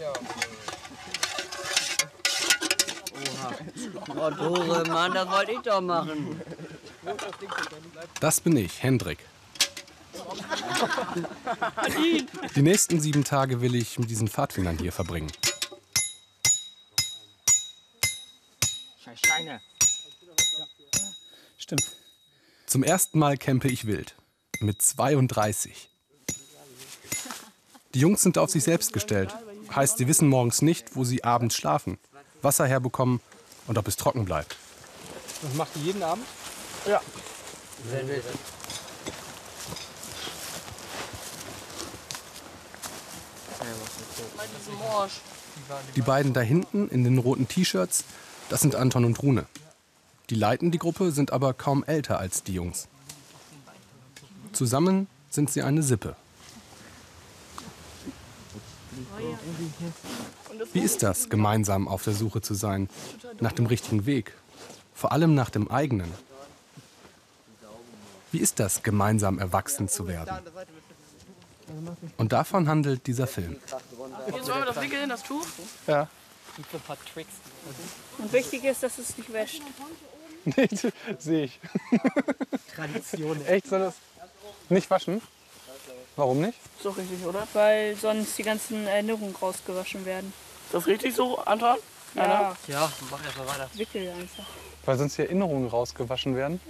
Ja. Oh, Dore, Mann, das wollte ich doch machen. Das bin ich, Hendrik. Die nächsten sieben Tage will ich mit diesen Pfadfindern hier verbringen. Scheiß Steine. Stimmt. Zum ersten Mal campe ich wild. Mit 32. Die Jungs sind auf sich selbst gestellt. Heißt, sie wissen morgens nicht, wo sie abends schlafen, Wasser herbekommen und ob es trocken bleibt. Das macht ihr jeden Abend? Ja. Die beiden da hinten in den roten T-Shirts, das sind Anton und Rune. Die leiten die Gruppe, sind aber kaum älter als die Jungs. Zusammen sind sie eine Sippe. Wie ist das, gemeinsam auf der Suche zu sein? Nach dem richtigen Weg? Vor allem nach dem eigenen? Wie ist das, gemeinsam erwachsen zu werden? Und davon handelt dieser Film. Jetzt wollen wir das wickeln, das Tuch. Ja. Und wichtig ist, dass es nicht wäscht. Nee, sehe ich. Tradition. Echt, soll das nicht waschen? Warum nicht? Ist doch richtig, oder? Weil sonst die ganzen Erinnerungen rausgewaschen werden. Ist das richtig so, Anton? Ja, Ja, mach erst mal weiter. wickel einfach. Weil sonst die Erinnerungen rausgewaschen werden?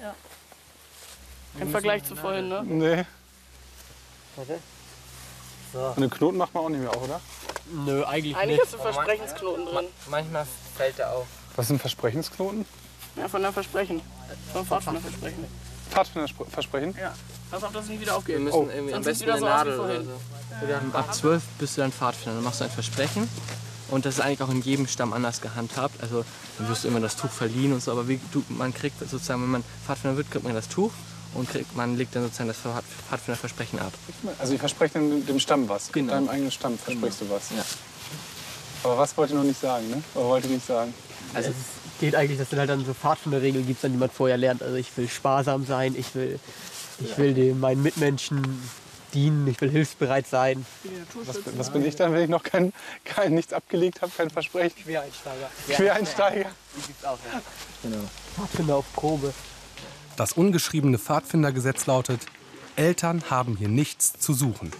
Im Vergleich zu vorhin, ne? Nee. Warte. Und den Knoten macht man auch nicht mehr auf, oder? Nö, eigentlich Eigentlich nicht. ist ein Versprechensknoten drin. Manchmal fällt er auf. Was sind Versprechensknoten? Ja, von einem Versprechen. Von einem Pfadfinderversprechen. Pfadfinderversprechen? Ja. Pass auf, dass es nicht wieder aufgeht. Wir müssen Oh. irgendwie am Sonst besten wieder eine so Nadel oder so. Ab 12 bist du dann Pfadfinder. Dann machst du ein Versprechen. Und das ist eigentlich auch in jedem Stamm anders gehandhabt. Also dann wirst du immer das Tuch verliehen und so. Aber wie, du, man kriegt sozusagen, wenn man Pfadfinder wird, kriegt man das Tuch und kriegt, man legt dann sozusagen das Pfad- Pfadfinderversprechen ab. Also ich verspreche dem, dem Stamm was. Genau. Deinem eigenen Stamm versprichst du was. Ja. Aber was wollt ihr noch nicht sagen, ne? Oder wollt ihr nicht sagen? Also es geht eigentlich, dass es halt dann so Pfadfinderregeln gibt, die man vorher lernt. Also ich will sparsam sein, ich will, ich will dem, meinen Mitmenschen dienen, ich will hilfsbereit sein. Was, was bin ich dann, wenn ich noch kein, kein nichts abgelegt habe, kein Versprechen? Quereinsteiger. Quereinsteiger. Pfadfinder auf Probe. Das ungeschriebene Pfadfindergesetz lautet, Eltern haben hier nichts zu suchen.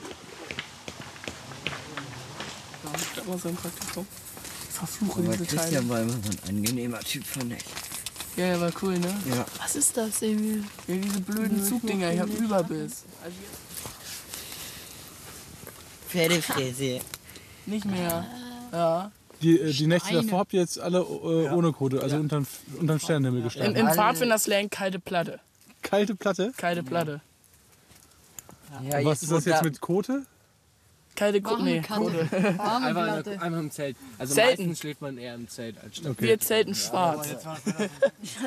Das war so ein Praktikum. Verfluche diese Teile. war immer so ein angenehmer Typ, fand ich. Ja, ja, war cool, ne? Ja. Was ist das, Emil? Ja, diese blöden Zugdinger, ich hab Überbiss. Pferdefräse. nicht mehr. Ja. Die, äh, die Nächte davor habt ihr jetzt alle äh, ohne Quote, also unterm, unterm Sternenhimmel gestanden. Im Pfadfinderslang kalte Platte. Kalte Platte. Kalte Platte. Ja, Und was ist das jetzt mit Quote? Kalte Gru nee, Kohle. Einfach, einfach im Zelt. Also Zelten. meistens schläft man eher im Zelt als statt. Wir zelten schwarz.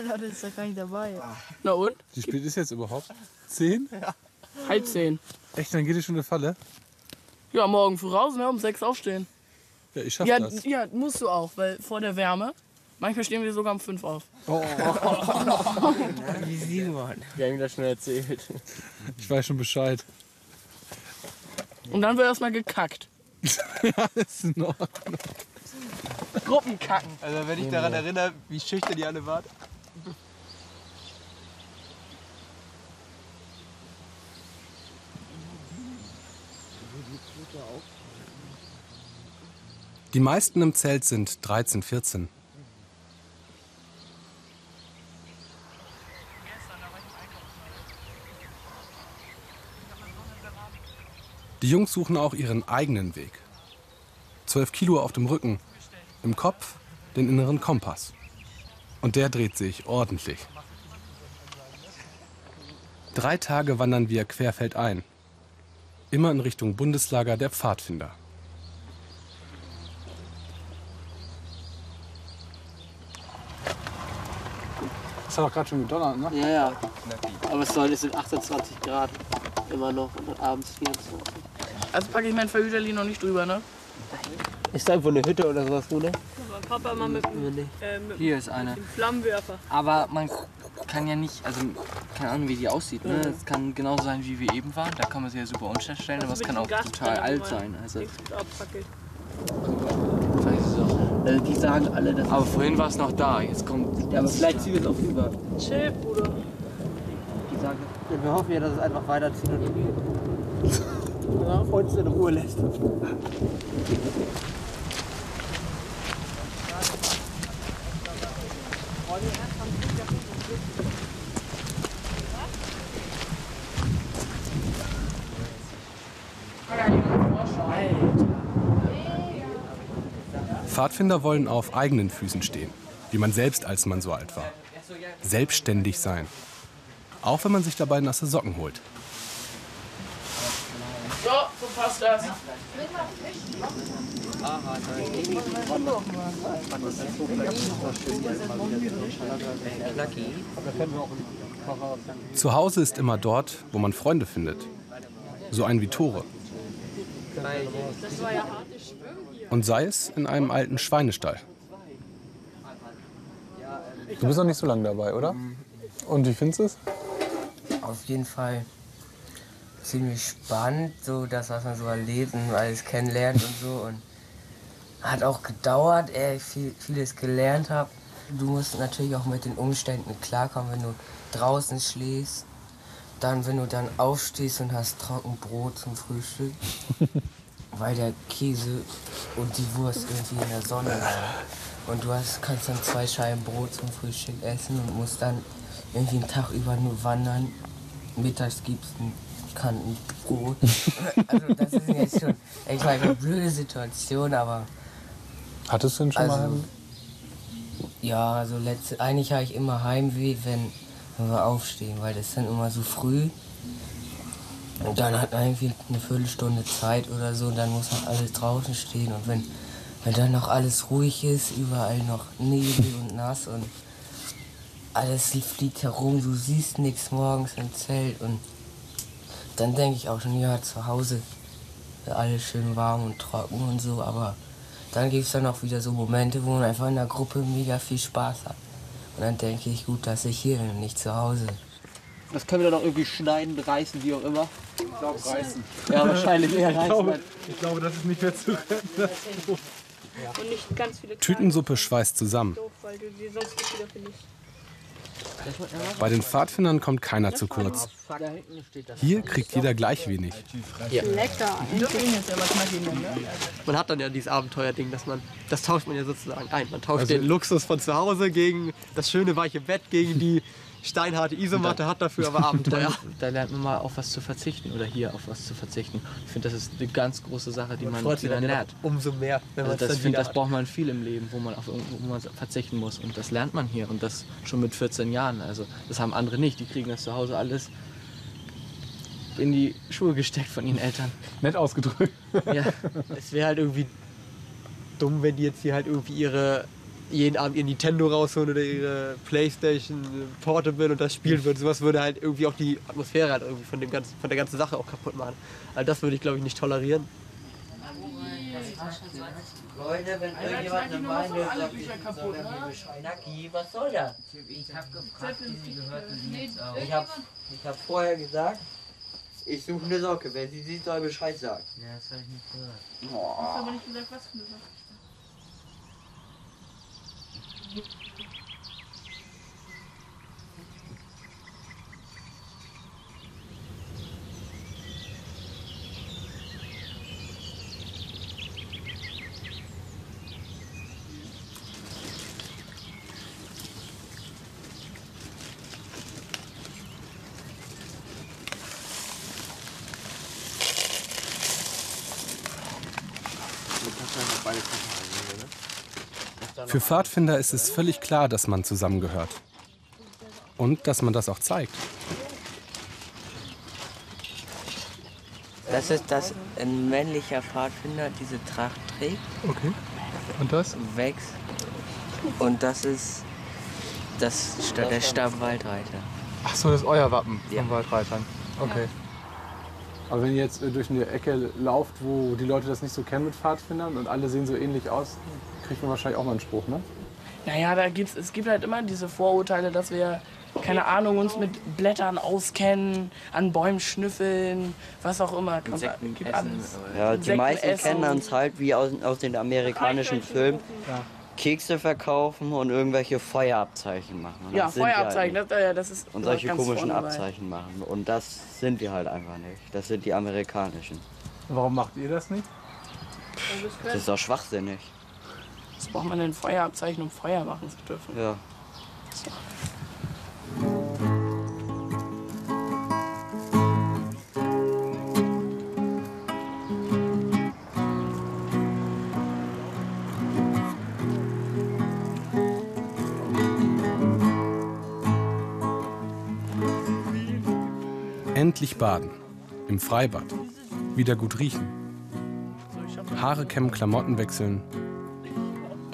Leute, ist doch gar nicht dabei. Na und? Wie spät ist jetzt überhaupt? Zehn? Halb zehn. Echt, dann geht ihr schon in die Falle? Ja, morgen früh raus, ne? Um sechs aufstehen. Ja, ich schaff Ja, das. ja, musst du auch, weil vor der Wärme. Manchmal stehen wir sogar um fünf auf. Wie Simon. Wir haben ihm das schon erzählt. Ich weiß schon Bescheid. Und dann wird erstmal gekackt. ist in Ordnung. Gruppenkacken. Also wenn ich daran erinnere, wie schüchtern ihr alle wart. Die meisten im Zelt sind 13, 14. Die Jungs suchen auch ihren eigenen Weg. Zwölf Kilo auf dem Rücken, im Kopf den inneren Kompass. Und der dreht sich ordentlich. Drei Tage wandern wir querfeldein. Immer in Richtung Bundeslager der Pfadfinder. Das hat doch gerade schon gedonnert, ne? Ja, ja. Aber es soll, es sind 28 Grad immer noch und abends 24. Also packe ich mein Verhüterli noch nicht drüber, ne? Ist da irgendwo eine Hütte oder sowas, Rune? Papa mal mit, dem, äh, mit, Hier ist eine. mit dem Flammenwerfer. Aber man kann ja nicht, also keine Ahnung, wie die aussieht. Ne? Es kann genauso sein, wie wir eben waren. Da kann man sie ja super unscharf stellen, aber es kann auch total drin, alt sein. Also. Also die sagen alle, dass. Aber vorhin war es noch da. Jetzt kommt. Ja, aber vielleicht ziehen wir es auch rüber. Chill, Bruder. Die sagen, wir hoffen ja, dass es einfach weiterzieht und ja, uns in Ruhe lässt. Pfadfinder wollen auf eigenen Füßen stehen, wie man selbst, als man so alt war. Selbstständig sein. Auch wenn man sich dabei nasse Socken holt. So, passt das. Zu Hause ist immer dort, wo man Freunde findet. So ein wie Tore. Und sei es in einem alten Schweinestall. Du bist noch nicht so lange dabei, oder? Und wie findest du es? Auf jeden Fall ziemlich spannend, so das, was man so erlebt und alles kennenlernt und so. Und hat auch gedauert, ehe ich viel, vieles gelernt habe. Du musst natürlich auch mit den Umständen klarkommen, wenn du draußen schläfst. Dann, wenn du dann aufstehst und hast Trockenbrot zum Frühstück, weil der Käse und die Wurst irgendwie in der Sonne waren. Und du hast, kannst dann zwei Scheiben Brot zum Frühstück essen und musst dann irgendwie einen Tag über nur wandern. Mittags ein Kantenbrot. also das ist jetzt schon, ich meine, eine blöde Situation, aber Hattest du denn schon mal? also, Heim? ja, also letzte, eigentlich habe ich immer Heimweh, wenn, wenn wir aufstehen, weil das ist dann immer so früh. Und dann hat man irgendwie eine Viertelstunde Zeit oder so, dann muss noch alles draußen stehen. Und wenn, wenn dann noch alles ruhig ist, überall noch Nebel und nass und alles fliegt herum, du siehst nichts morgens im Zelt und dann denke ich auch schon, ja, zu Hause alles schön warm und trocken und so, aber dann gibt es dann auch wieder so Momente, wo man einfach in der Gruppe mega viel Spaß hat. Und dann denke ich, gut, dass ich hier bin und nicht zu Hause. Das können wir dann auch irgendwie schneiden, reißen, wie auch immer. Ich glaube, reißen. Ja, wahrscheinlich eher reißen. Ich glaube, das ist nicht mehr zu retten. Und nicht ganz viele Tütensuppe schweißt zusammen. Doof, weil du sonst nicht wieder findest. Bei den Pfadfindern kommt keiner zu kurz. Hier kriegt jeder gleich wenig. Lecker. Man hat dann ja dieses Abenteuerding, dass man, das tauscht man ja sozusagen ein. Man tauscht den Luxus von zu Hause gegen das schöne weiche Bett, gegen die steinharte Isomatte, hat dafür aber Abenteuer. Da lernt man mal auf was zu verzichten oder hier auf was zu verzichten. Ich finde, das ist eine ganz große Sache, die man freut sich wieder lernt. umso mehr, wenn man Also es das, dann find, wieder das braucht man viel im Leben, wo man auf irgendwo wo man verzichten muss. Und das lernt man hier. Und das schon mit 14 Jahren. Also das haben andere nicht. Die kriegen das zu Hause alles in die Schuhe gesteckt von ihren Eltern. Nett ausgedrückt. Ja. Es wäre halt irgendwie dumm, wenn die jetzt hier halt irgendwie ihre jeden Abend ihr Nintendo rausholen oder ihre Playstation Portable und das spielen würden. Sowas würde halt irgendwie auch die Atmosphäre halt irgendwie von, dem ganzen, von der ganzen Sache auch kaputt machen. Also das würde ich glaube ich nicht tolerieren. Leute, wenn irgendjemand eine Meinung sagt, Naki, was soll das? Ich hab gefragt, wie sie gehört, auch. Ich hab, ich hab vorher gesagt, ich suche eine Socke. Wer sie sieht, soll Bescheid sagen. Ja, das hab ich nicht gehört. Ich hab aber nicht gesagt, was für eine Sache. Für Pfadfinder ist es völlig klar, dass man zusammengehört. Und dass man das auch zeigt. Das ist, dass ein männlicher Pfadfinder diese Tracht trägt, Okay. Und das? wächst. Und das ist das, der Stammwaldreiter. Ach so, das ist euer Wappen Ja. von Waldreitern. Okay. Aber wenn ihr jetzt äh, durch eine Ecke lauft, wo die Leute das nicht so kennen mit Pfadfindern und alle sehen so ähnlich aus, kriegt man wahrscheinlich auch mal einen Spruch, ne? Naja, da gibt's, es gibt halt immer diese Vorurteile, dass wir, keine Ahnung, uns mit Blättern auskennen, an Bäumen schnüffeln, was auch immer. Kommt, Insekten gibt alles. Ja, die Insekten meisten essen. kennen uns halt wie aus, aus den amerikanischen Filmen. Kekse verkaufen und irgendwelche Feuerabzeichen machen. Und Ja, wir Feuerabzeichen, Halt das, äh, das ist und solche ganz komischen vorne dabei. Abzeichen machen. Und das sind wir halt einfach nicht. Das sind die amerikanischen. Warum macht ihr das nicht? Das ist doch schwachsinnig. Was braucht man denn Feuerabzeichen, um Feuer machen zu dürfen? Ja. Endlich baden. Im Freibad. Wieder gut riechen. Haare kämmen, Klamotten wechseln.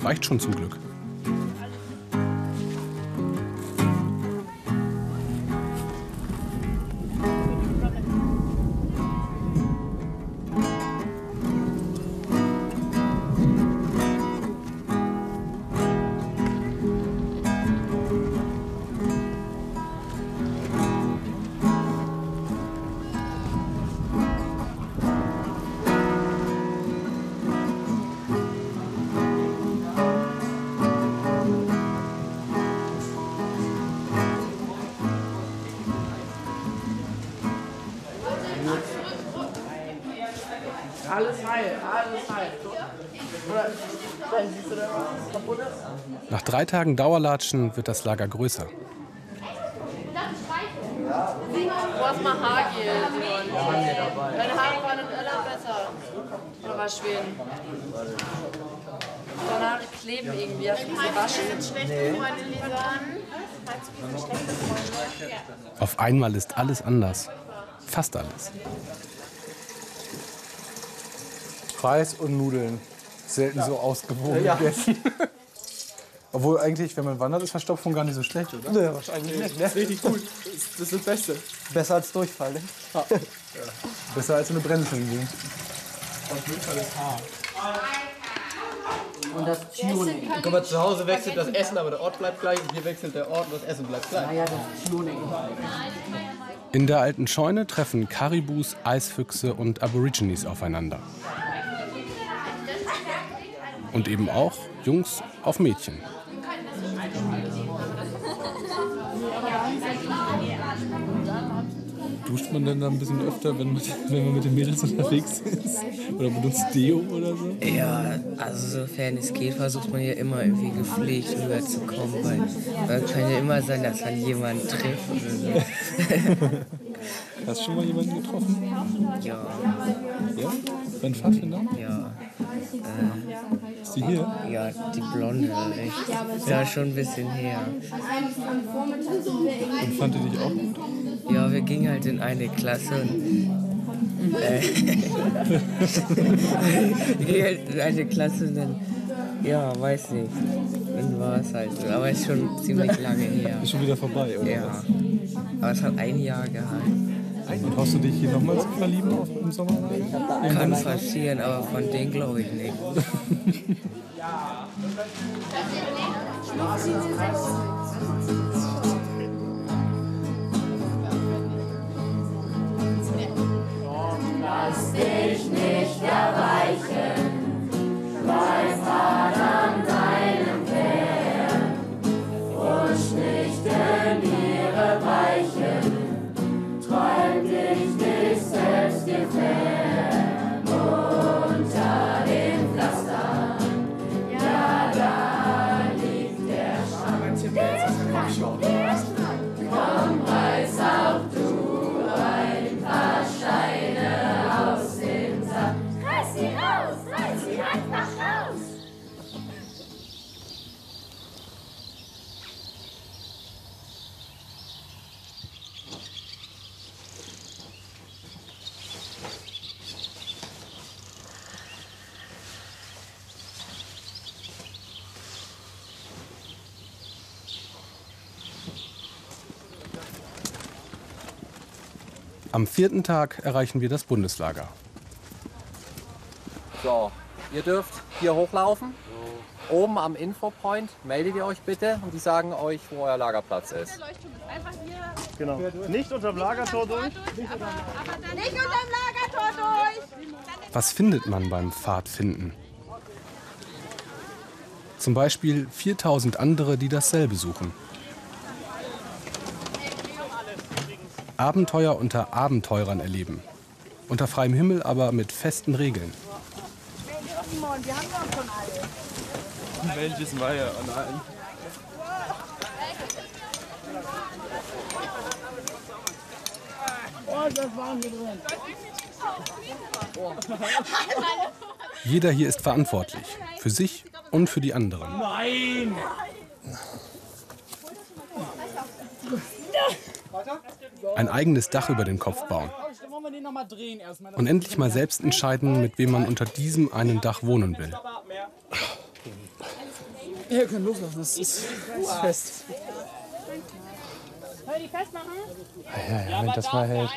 Reicht schon zum Glück. Alles heil, alles heil. Nach drei Tagen Dauerlatschen wird das Lager größer. Du hast mal Haargel, Simon. Deine Haare waren in Irland besser. Oder war Schweden? Deine Haare kleben irgendwie. Hast du sie gewaschen? Auf einmal ist alles anders. Fast alles. Reis und Nudeln. Selten so ausgewogen gegessen. Obwohl eigentlich, wenn man wandert, ist Verstopfung gar nicht so schlecht, oder? Ne, wahrscheinlich nicht. Ne? Richtig gut. Das ist das Beste. Besser als Durchfall. Ne? Besser als eine Brennnesseln. Und das Tuning. Guck mal, zu Hause wechselt das Essen, aber der Ort bleibt gleich. Und hier wechselt der Ort und das Essen bleibt gleich. Ja, das Tuning. In der alten Scheune treffen Karibus, Eisfüchse und Aborigines aufeinander. Und eben auch Jungs auf Mädchen. Duscht man denn da ein bisschen öfter, wenn man, wenn man mit den Mädels unterwegs ist? Oder benutzt Deo oder so? Ja, also sofern es geht, versucht man ja immer irgendwie gepflegt rüberzukommen, weil man kann ja immer sein, dass man jemanden trifft oder so. Hast du schon mal jemanden getroffen? Ja, Ja? Dein Pfadfinder? ja, Ist die hier? ja, die Blonde, echt. Ist ja schon ein bisschen her. Und fand die dich auch gut? Ja, wir gingen halt in eine Klasse und. Äh, wir gingen halt in eine Klasse und dann. Ja, weiß nicht. Dann war es halt so. Aber ist schon ziemlich lange her. Ist schon wieder vorbei, oder? Ja. Aber es hat ein Jahr gehalten. Und hoffst du dich hier nochmal zu verlieben auf, im Sommer? Kann passieren, aber von denen glaube ich nicht. Reiß Am vierten Tag erreichen wir das Bundeslager. So, ihr dürft hier hochlaufen. Oben am Infopoint meldet ihr euch bitte und die sagen euch, wo euer Lagerplatz ist. Genau. Nicht unterm Lagertor durch. Nicht unterm Lagertor durch! Was findet man beim Pfadfinden? Zum Beispiel 4000 andere, die dasselbe suchen. Abenteuer unter Abenteurern erleben. Unter freiem Himmel, aber mit festen Regeln. Welches war ja an allen? Oh, drin. Jeder hier ist verantwortlich. Für sich und für die anderen. Nein! Ein eigenes Dach über den Kopf bauen. Und endlich mal selbst entscheiden, mit wem man unter diesem einen Dach wohnen will. Ihr könnt loslassen, das ist fest. Soll die festmachen? Ja, ja, wenn das mal hält.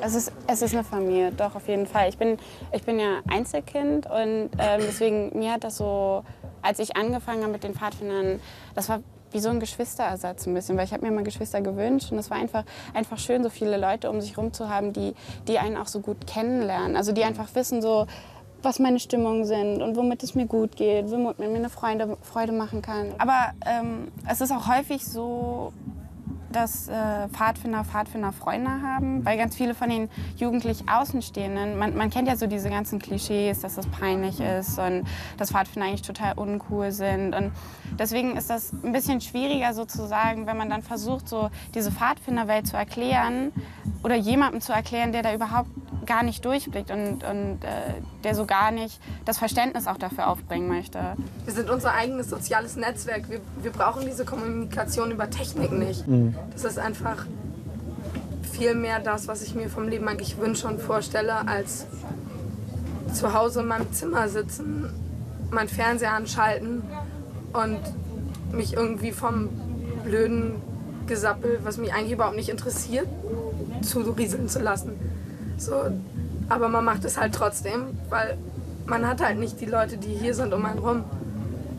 Es ist, es ist eine Familie, doch, auf jeden Fall. Ich bin, ich bin ja Einzelkind und ähm, deswegen, mir hat das so, als ich angefangen habe mit den Pfadfindern, das war wie so ein Geschwisterersatz ein bisschen, weil ich habe mir mal Geschwister gewünscht und es war einfach, einfach schön, so viele Leute um sich herum zu haben, die, die einen auch so gut kennenlernen. Also die einfach wissen so, was meine Stimmungen sind und womit es mir gut geht, womit mir eine Freude, Freude machen kann. Aber ähm, es ist auch häufig so, dass äh, Pfadfinder Pfadfinder Freunde haben, weil ganz viele von den jugendlich Außenstehenden, man, man kennt ja so diese ganzen Klischees, dass das peinlich ist und dass Pfadfinder eigentlich total uncool sind. Und deswegen ist das ein bisschen schwieriger sozusagen, wenn man dann versucht, so diese Pfadfinderwelt zu erklären oder jemandem zu erklären, der da überhaupt gar nicht durchblickt und, und äh, der so gar nicht das Verständnis auch dafür aufbringen möchte. Wir sind unser eigenes soziales Netzwerk. Wir, wir brauchen diese Kommunikation über Technik nicht. Mhm. Das ist einfach viel mehr das, was ich mir vom Leben eigentlich wünsche und vorstelle, als zu Hause in meinem Zimmer sitzen, meinen Fernseher anschalten und mich irgendwie vom blöden Gesappel, was mich eigentlich überhaupt nicht interessiert, zu rieseln zu lassen. So, aber man macht es halt trotzdem, weil man hat halt nicht die Leute, die hier sind um einen rum.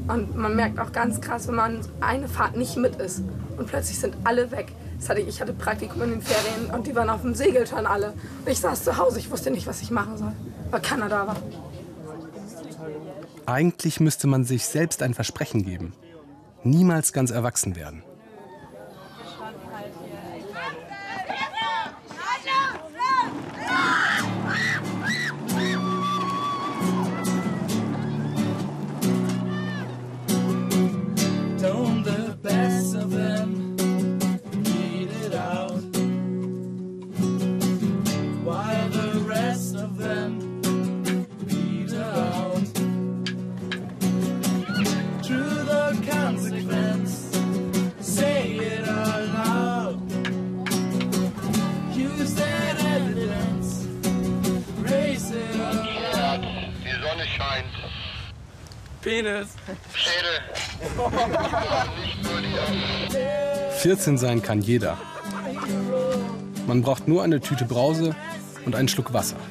Und man merkt auch ganz krass, wenn man eine Fahrt nicht mit ist und plötzlich sind alle weg. Hatte ich, ich hatte Praktikum in den Ferien und die waren auf dem Segeltörn alle. Und ich saß zu Hause, ich wusste nicht, was ich machen soll, weil keiner da war. Eigentlich müsste man sich selbst ein Versprechen geben. Niemals ganz erwachsen werden. 14 sein kann jeder. Man braucht nur eine Tüte Brause und einen Schluck Wasser.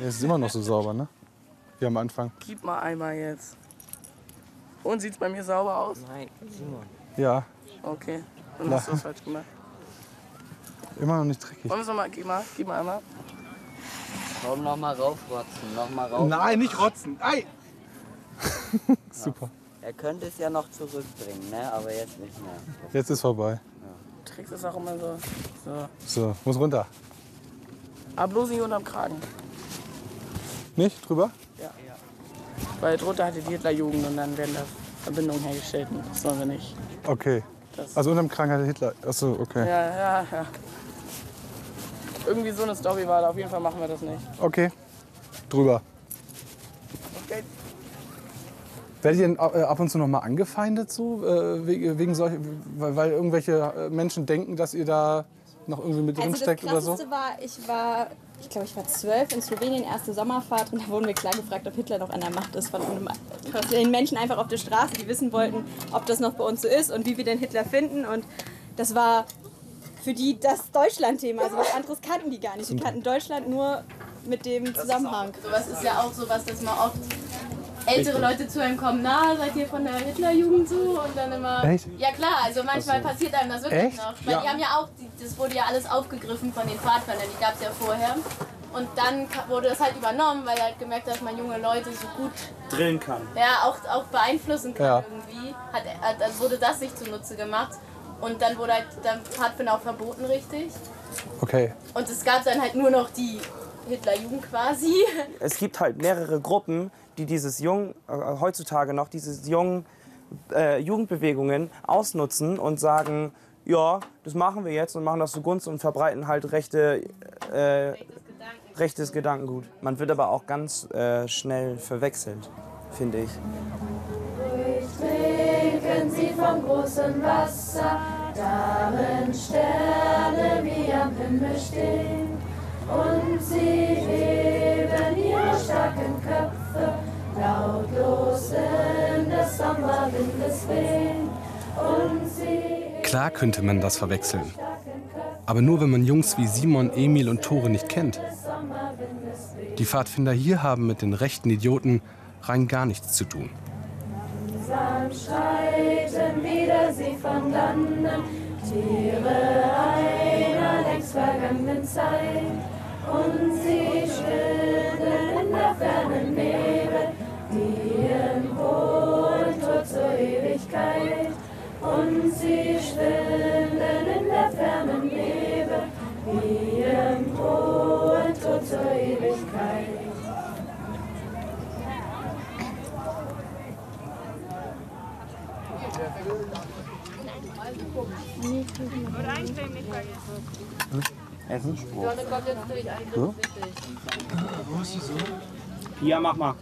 Er ist immer noch so sauber, ne? Wie am Anfang. Gib mal einmal jetzt. Und sieht's bei mir sauber aus? Nein, Simon. Ja, Okay, dann hast du was falsch gemacht. immer noch nicht dreckig. Wollen wir es nochmal? Gib mal, gib mal einmal. Komm, noch mal raufrotzen, noch mal raufrotzen. Nein, nicht rotzen. Ei! Super. Er könnte es ja noch zurückbringen, ne? aber jetzt nicht mehr. Jetzt ist vorbei. Du trägst es auch immer so. so. So, muss runter. Aber bloß nicht unterm Kragen. Nicht? Drüber? Weil drunter hatte die Hitlerjugend und dann werden da Verbindungen hergestellt. Und das wollen wir nicht. Okay. Das- Also unterm Kragen hatte Hitler. Achso, okay. Ja, ja, ja. Irgendwie so eine Story war da. Auf jeden Fall machen wir das nicht. Okay. Drüber. Okay. Werdet ihr äh, ab und zu noch mal angefeindet so äh, wegen, solch, weil, weil irgendwelche äh, Menschen denken, dass ihr da noch irgendwie mit drin Also das steckt oder so? Krasseste war, ich war, ich glaube, ich war zwölf in Slowenien, erste Sommerfahrt und da wurden wir klar gefragt, ob Hitler noch an der Macht ist von den Menschen einfach auf der Straße, die wissen wollten, ob das noch bei uns so ist und wie wir den Hitler finden und das war für die das Deutschland-Thema, also was anderes kannten die gar nicht. Die kannten Deutschland nur mit dem Zusammenhang. Sowas ist ja auch sowas, dass man oft ältere Leute zu einem kommen, na, seid ihr von der Hitlerjugend so? Und dann immer. Echt? Ja klar, also manchmal passiert einem das wirklich Echt? noch. Weil Ja. die haben ja auch, die, das wurde ja alles aufgegriffen von den Pfadfindern, die gab es ja vorher. Und dann wurde das halt übernommen, weil er halt gemerkt hat, dass man junge Leute so gut Drillen kann. ja, auch, auch beeinflussen kann Ja. irgendwie. Hat, hat, also wurde das sich zunutze gemacht. Und dann wurde halt der Pfadfinder auch verboten, richtig. Okay. Und es gab dann halt nur noch die Hitlerjugend quasi. Es gibt halt mehrere Gruppen, die dieses jung, äh, heutzutage noch, diese jungen äh, Jugendbewegungen ausnutzen und sagen, ja, das machen wir jetzt und machen das zugunsten und verbreiten halt rechte, äh, rechtes Gedankengut. Man wird aber auch ganz äh, schnell verwechselt, finde ich. Trinken sie vom großen Wasser, darin Sterne wie am Himmel stehen. Und sie heben ihre starken Köpfe, lautlos in des Sommerwindes wehen. Klar könnte man das verwechseln. Aber nur wenn man Jungs wie Simon, Emil und Tore nicht kennt. Die Pfadfinder hier haben mit den rechten Idioten rein gar nichts zu tun. Langsam schreiten wieder sie von dannen, Tiere einer längst vergangenen Zeit. Und sie schwimmen in der fernen Nebel, die im hohen Tod zur Ewigkeit. Und sie schwimmen in der fernen Nebel, wie im hohen zur Ewigkeit. Essensspruch. Sonne kommt jetzt durch, eigentlich So? ist richtig. Pia, mach mal.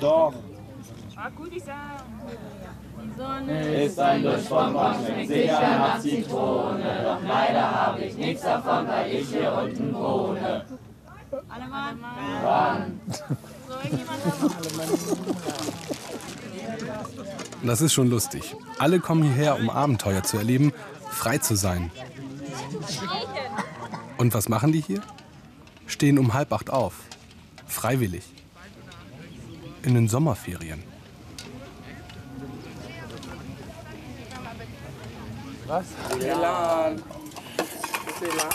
Doch. Ist ein Morgen, schmeckt sicher nach Zitrone. Doch leider habe ich nichts davon, weil ich hier unten wohne. Wann? Das ist schon lustig. Alle kommen hierher, um Abenteuer zu erleben, frei zu sein. Und was machen die hier? Stehen um halb acht auf. Freiwillig. In den Sommerferien. Was? Elan. Ist Elan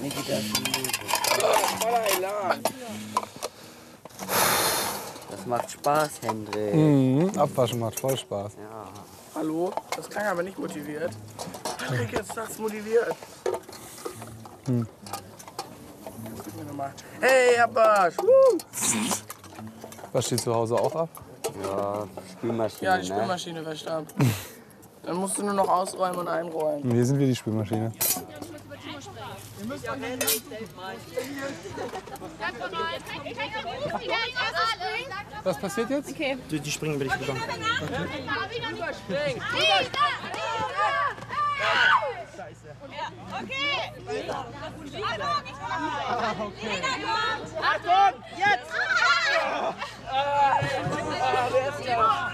nicht? Voller Elan. Das macht Spaß, Hendrik. Mhm, Abwaschen macht voll Spaß. Hallo? Das klang aber nicht motiviert. Patrick, jetzt das motiviert. Hm. Mal. Hey, Herr Barsch. Woo! Was steht zu Hause auch ab? Ja, Spülmaschine, Ja, die ne? Spülmaschine verstarb. Dann musst du nur noch ausräumen und einräumen. Hier sind wir die Spülmaschine. Was passiert jetzt? Okay. Die, die springen bin ich gegangen. Achtung, jetzt!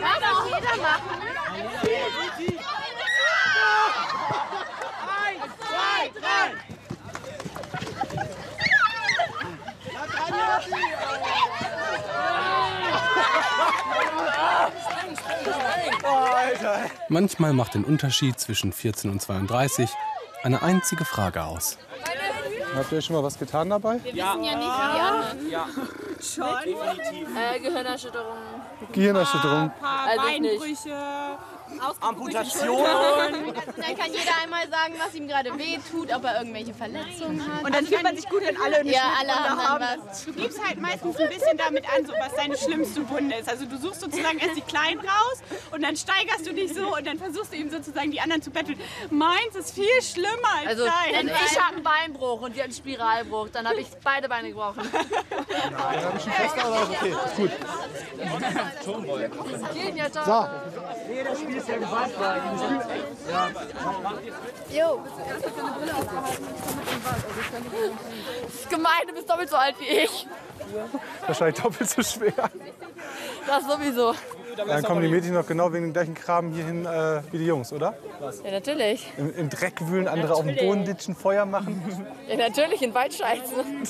Kann auch jeder machen. Eins, zwei, drei! Manchmal macht den Unterschied zwischen 14 und 32 eine einzige Frage aus. Habt ihr schon mal was getan dabei? Wir wissen ja nicht, wie die anderen. Ja. Schon? Definitiv. Äh, Gehirnerschütterung. Gehirnerschütterung. Also ich nicht. Amputation. Und dann kann jeder einmal sagen, was ihm gerade weh tut, ob er irgendwelche Verletzungen hat. Und dann fühlt man sich gut, wenn alle eine Ja, alle haben haben. dann was. Du gibst halt meistens ein bisschen damit an, so was deine schlimmste Wunde ist. Also du suchst sozusagen erst die kleinen raus und dann steigerst du dich so und dann versuchst du eben sozusagen die anderen zu betteln. Meins ist viel schlimmer als Also, dein. ich habe einen Beinbruch und die hat einen Spiralbruch. Dann habe ich beide Beine gebrochen. Okay, ist gut. So. Spiel ist ja gewaltfrei. Jo. Das ist gemein, du bist doppelt so alt wie ich. Wahrscheinlich doppelt so schwer. Das sowieso. Dann kommen die Mädchen noch genau wegen dem gleichen Kram hierhin äh, wie die Jungs, oder? Ja, natürlich. Im, Im Dreck wühlen, andere auf dem Boden ditchen, Feuer machen. Ja, natürlich, in Wald scheißen.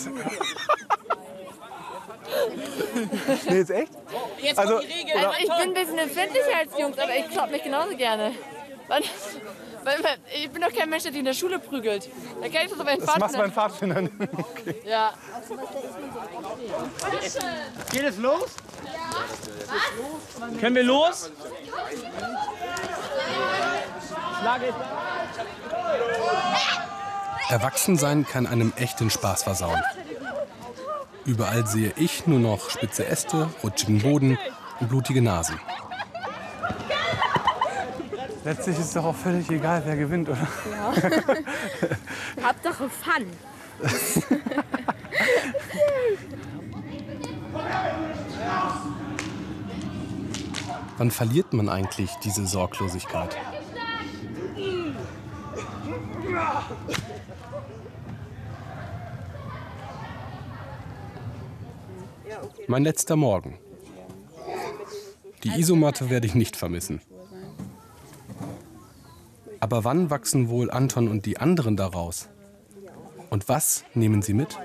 Nee, jetzt echt? Jetzt Also, also, oder- also ich bin ein bisschen empfindlicher als die Jungs, aber ich klopp mich genauso gerne. Weil, weil, weil, ich bin doch kein Mensch, der dich in der Schule prügelt. Da kann ich das aber in Das machst du Pfadfindern. Pfadfindern. Okay. Ja. Geht es los? Können wir los? Schlage Erwachsensein kann einem echten Spaß versauen. Überall sehe ich nur noch spitze Äste, rutschigen Boden und blutige Nasen. Letztlich ist doch auch völlig egal, wer gewinnt, oder? Ja. Hauptsache Fun. Wann verliert man eigentlich diese Sorglosigkeit? Mein letzter Morgen. Die Isomatte werde ich nicht vermissen. Aber wann wachsen wohl Anton und die anderen daraus? Und was nehmen sie mit?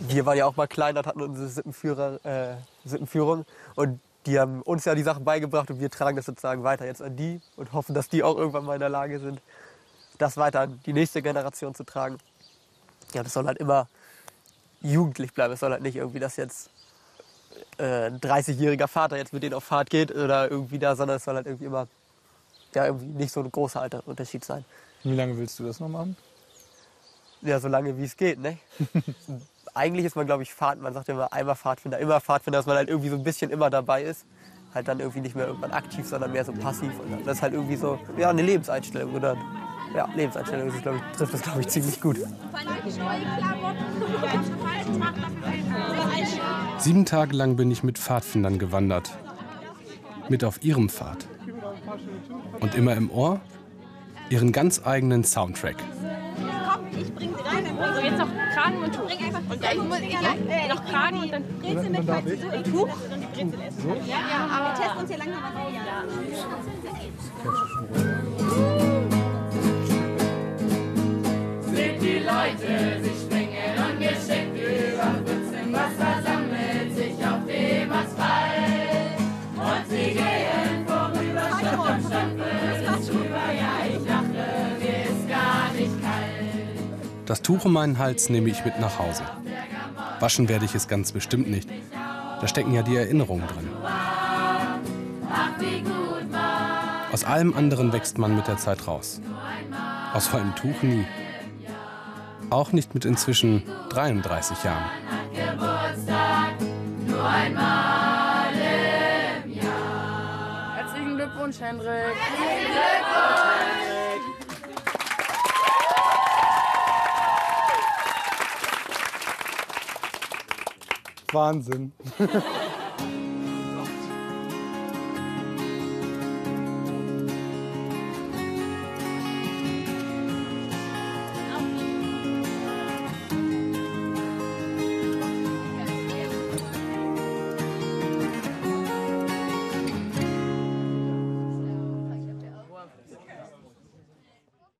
Wir waren ja auch mal klein und hatten unsere Sippenführer, äh, Sippenführung. Und die haben uns ja die Sachen beigebracht und wir tragen das sozusagen weiter jetzt an die und hoffen, dass die auch irgendwann mal in der Lage sind, das weiter an die nächste Generation zu tragen. Ja, das soll halt immer jugendlich bleiben. Es soll halt nicht irgendwie, dass jetzt äh, ein 30-jähriger Vater jetzt mit denen auf Fahrt geht oder irgendwie da, sondern es soll halt irgendwie immer ja, irgendwie nicht so ein großer Alterunterschied sein. Wie lange willst du das noch machen? Ja, so lange wie es geht, ne? Eigentlich ist man, glaube ich, Fahrt, man sagt immer einmal Pfadfinder, immer Pfadfinder, dass man halt irgendwie so ein bisschen immer dabei ist. Halt dann irgendwie nicht mehr irgendwann aktiv, sondern mehr so passiv. Und das ist halt irgendwie so, ja, eine Lebenseinstellung. Oder, ja, Lebenseinstellung ist, glaub ich, trifft das, glaube ich, ziemlich gut. Sieben Tage lang bin ich mit Pfadfindern gewandert. Mit auf ihrem Pfad. Und immer im Ohr ihren ganz eigenen Soundtrack. Komm, ich bring sie rein. So, jetzt noch Kragen und Tuch. Bring einfach und ja, muss ja, noch Kragen und dann Brezel mit ein Tuch und dann die Brezel essen. Ja, ja, aber wir testen uns hier langsam was Seht die Leute, sie springen ungeschickt über Pfützen im Wasser, sammelt sich auf dem Asphalt. Und sie gehen vorüber, stolpern, stolpern drüber, ja, ich lache, mir ist gar nicht kalt. Das Tuch um meinen Hals nehme ich mit nach Hause. Waschen werde ich es ganz bestimmt nicht. Da stecken ja die Erinnerungen drin. Aus allem anderen wächst man mit der Zeit raus. Aus so einem Tuch nie. Auch nicht mit inzwischen 33 Jahren. Geburtstag, nur einmal im Jahr. Herzlichen Glückwunsch, Hendrik. Herzlichen Glückwunsch! Wahnsinn.